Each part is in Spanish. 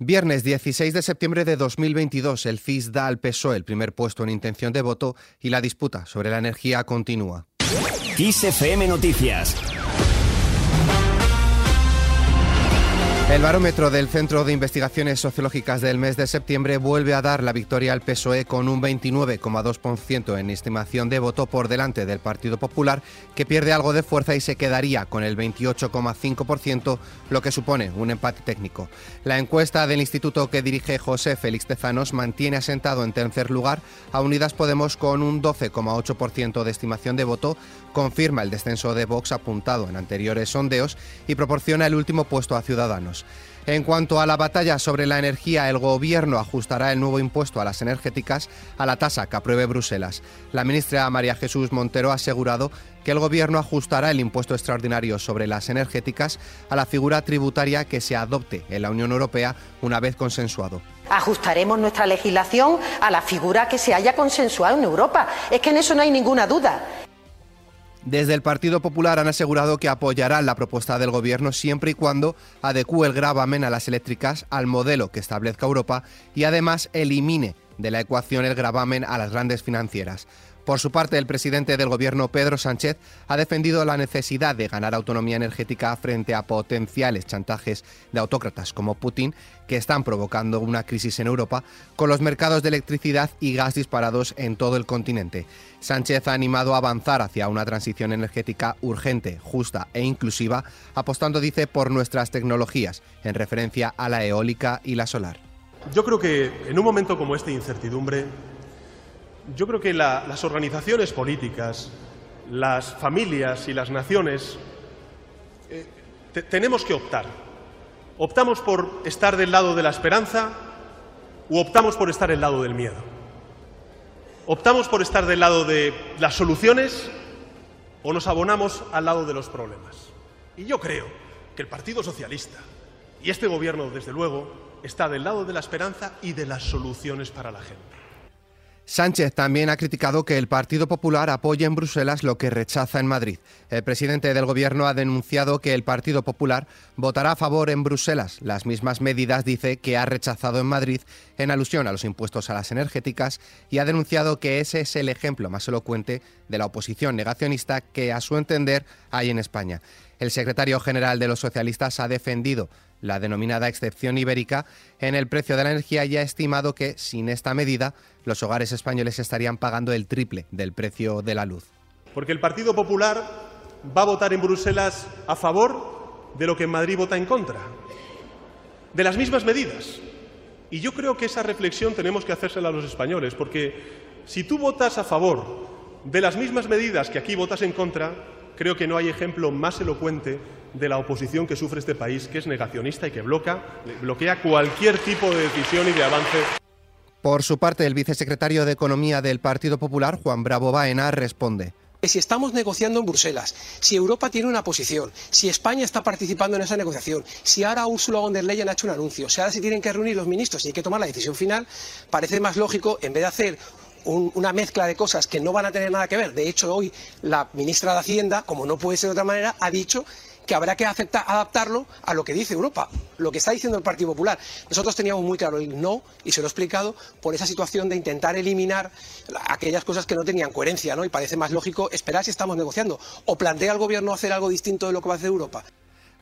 Viernes 16 de septiembre de 2022, el CIS da al PSOE el primer puesto en intención de voto y la disputa sobre la energía continúa. Noticias El barómetro del Centro de Investigaciones Sociológicas del mes de septiembre vuelve a dar la victoria al PSOE con un 29,2% en estimación de voto por delante del Partido Popular, que pierde algo de fuerza y se quedaría con el 28,5%, lo que supone un empate técnico. La encuesta del instituto que dirige José Félix Tezanos mantiene asentado en tercer lugar a Unidas Podemos con un 12,8% de estimación de voto, confirma el descenso de Vox apuntado en anteriores sondeos y proporciona el último puesto a Ciudadanos. En cuanto a la batalla sobre la energía, el Gobierno ajustará el nuevo impuesto a las energéticas a la tasa que apruebe Bruselas. La ministra María Jesús Montero ha asegurado que el Gobierno ajustará el impuesto extraordinario sobre las energéticas a la figura tributaria que se adopte en la Unión Europea una vez consensuado. Ajustaremos nuestra legislación a la figura que se haya consensuado en Europa. Es que en eso no hay ninguna duda. Desde el Partido Popular han asegurado que apoyarán la propuesta del Gobierno siempre y cuando adecúe el gravamen a las eléctricas al modelo que establezca Europa y además elimine de la ecuación el gravamen a las grandes financieras. Por su parte, el presidente del Gobierno, Pedro Sánchez, ha defendido la necesidad de ganar autonomía energética frente a potenciales chantajes de autócratas como Putin, que están provocando una crisis en Europa, con los mercados de electricidad y gas disparados en todo el continente. Sánchez ha animado a avanzar hacia una transición energética urgente, justa e inclusiva, apostando, dice, por nuestras tecnologías, en referencia a la eólica y la solar. Yo creo que en un momento como este de incertidumbre, yo creo que las organizaciones políticas, las familias y las naciones eh, tenemos que optar. ¿Optamos por estar del lado de la esperanza o optamos por estar del lado del miedo? ¿Optamos por estar del lado de las soluciones o nos abonamos al lado de los problemas? Y yo creo que el Partido Socialista y este Gobierno, desde luego, está del lado de la esperanza y de las soluciones para la gente. Sánchez también ha criticado que el Partido Popular apoye en Bruselas lo que rechaza en Madrid. El presidente del Gobierno ha denunciado que el Partido Popular votará a favor en Bruselas las mismas medidas, dice, que ha rechazado en Madrid en alusión a los impuestos a las energéticas y ha denunciado que ese es el ejemplo más elocuente de la oposición negacionista que, a su entender, hay en España. El secretario general de los socialistas ha defendido la denominada excepción ibérica en el precio de la energía y ha estimado que, sin esta medida, los hogares españoles estarían pagando el triple del precio de la luz. Porque el Partido Popular va a votar en Bruselas a favor de lo que en Madrid vota en contra, de las mismas medidas. Y yo creo que esa reflexión tenemos que hacérsela a los españoles, porque si tú votas a favor de las mismas medidas que aquí votas en contra, creo que no hay ejemplo más elocuente de la oposición que sufre este país, que es negacionista y que bloquea, bloquea cualquier tipo de decisión y de avance. Por su parte, el vicesecretario de Economía del Partido Popular, Juan Bravo Baena, responde. Si estamos negociando en Bruselas, si Europa tiene una posición, si España está participando en esa negociación, si ahora Ursula von der Leyen ha hecho un anuncio, si ahora se tienen que reunir los ministros y hay que tomar la decisión final, parece más lógico, en vez de hacer una mezcla de cosas que no van a tener nada que ver. De hecho, hoy la ministra de Hacienda, como no puede ser de otra manera, ha dicho que habrá que adaptarlo a lo que dice Europa, lo que está diciendo el Partido Popular. Nosotros teníamos muy claro el no, y se lo he explicado, por esa situación de intentar eliminar aquellas cosas que no tenían coherencia, ¿no? Y parece más lógico esperar si estamos negociando. ¿O plantea el Gobierno hacer algo distinto de lo que va a hacer Europa?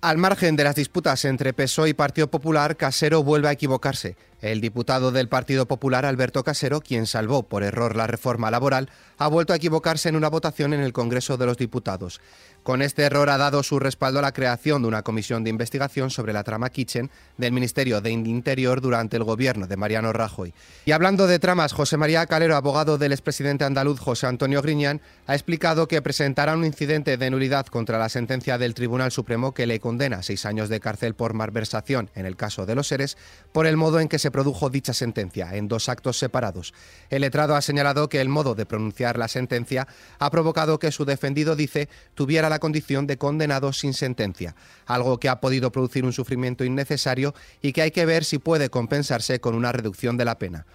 Al margen de las disputas entre PSOE y Partido Popular, Casero vuelve a equivocarse. El diputado del Partido Popular, Alberto Casero, quien salvó por error la reforma laboral, ha vuelto a equivocarse en una votación en el Congreso de los Diputados. Con este error ha dado su respaldo a la creación de una comisión de investigación sobre la trama Kitchen del Ministerio de Interior durante el gobierno de Mariano Rajoy. Y hablando de tramas, José María Calero, abogado del expresidente andaluz José Antonio Griñán, ha explicado que presentará un incidente de nulidad contra la sentencia del Tribunal Supremo que le condena seis años de cárcel por malversación en el caso de los seres por el modo en que se produjo dicha sentencia, en dos actos separados. El letrado ha señalado que el modo de pronunciar la sentencia ha provocado que su defendido, dice, tuviera la condición de condenado sin sentencia, algo que ha podido producir un sufrimiento innecesario y que hay que ver si puede compensarse con una reducción de la pena.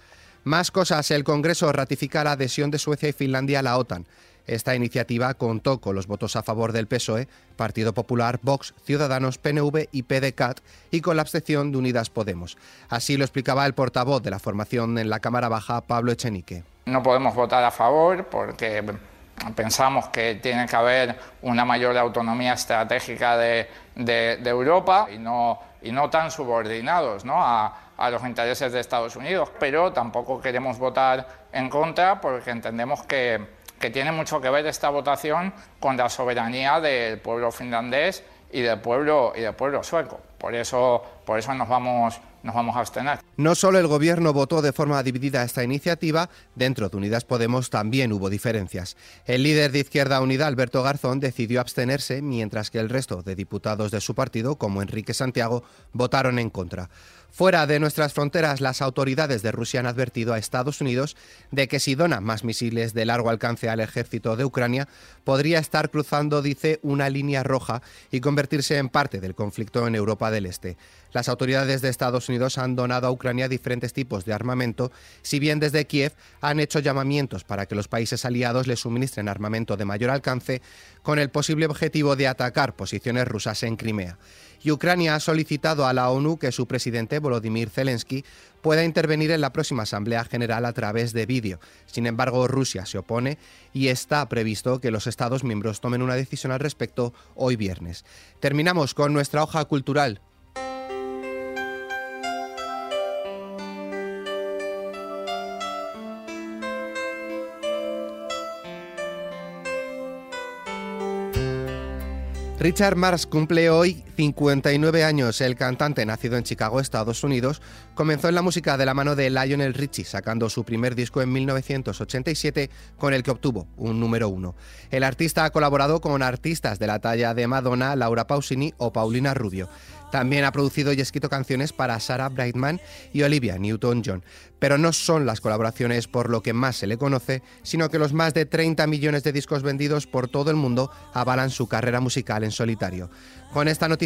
Más cosas, el Congreso ratifica la adhesión de Suecia y Finlandia a la OTAN. Esta iniciativa contó con los votos a favor del PSOE, Partido Popular, Vox, Ciudadanos, PNV y PDCAT y con la abstención de Unidas Podemos. Así lo explicaba el portavoz de la formación en la Cámara Baja, Pablo Echenique. No podemos votar a favor porque pensamos que tiene que haber una mayor autonomía estratégica de, Europa y no, tan subordinados a, los intereses de Estados Unidos, pero tampoco queremos votar en contra porque entendemos que, que tiene mucho que ver esta votación con la soberanía del pueblo finlandés y del pueblo, y del pueblo sueco. Por eso, por eso nos vamos nos vamos a abstener. No solo el Gobierno votó de forma dividida esta iniciativa, dentro de Unidas Podemos también hubo diferencias. El líder de Izquierda Unida, Alberto Garzón, decidió abstenerse, mientras que el resto de diputados de su partido, como Enrique Santiago, votaron en contra. Fuera de nuestras fronteras, las autoridades de Rusia han advertido a Estados Unidos de que si dona más misiles de largo alcance al ejército de Ucrania, podría estar cruzando, dice, una línea roja y convertirse en parte del conflicto en Europa del Este. Las autoridades de Estados Unidos han donado a Ucrania diferentes tipos de armamento, si bien desde Kiev han hecho llamamientos para que los países aliados le suministren armamento de mayor alcance, con el posible objetivo de atacar posiciones rusas en Crimea y Ucrania ha solicitado a la ONU que su presidente Volodymyr Zelensky pueda intervenir en la próxima Asamblea General a través de vídeo. Sin embargo, Rusia se opone y está previsto que los Estados miembros tomen una decisión al respecto hoy viernes. Terminamos con nuestra hoja cultural. Richard Marx cumple hoy 59 años. El cantante, nacido en Chicago, Estados Unidos, comenzó en la música de la mano de Lionel Richie, sacando su primer disco en 1987, con el que obtuvo un número uno. El artista ha colaborado con artistas de la talla de Madonna, Laura Pausini o Paulina Rubio. También ha producido y escrito canciones para Sarah Brightman y Olivia Newton-John. Pero no son las colaboraciones por lo que más se le conoce, sino que los más de 30 millones de discos vendidos por todo el mundo avalan su carrera musical en solitario. Con esta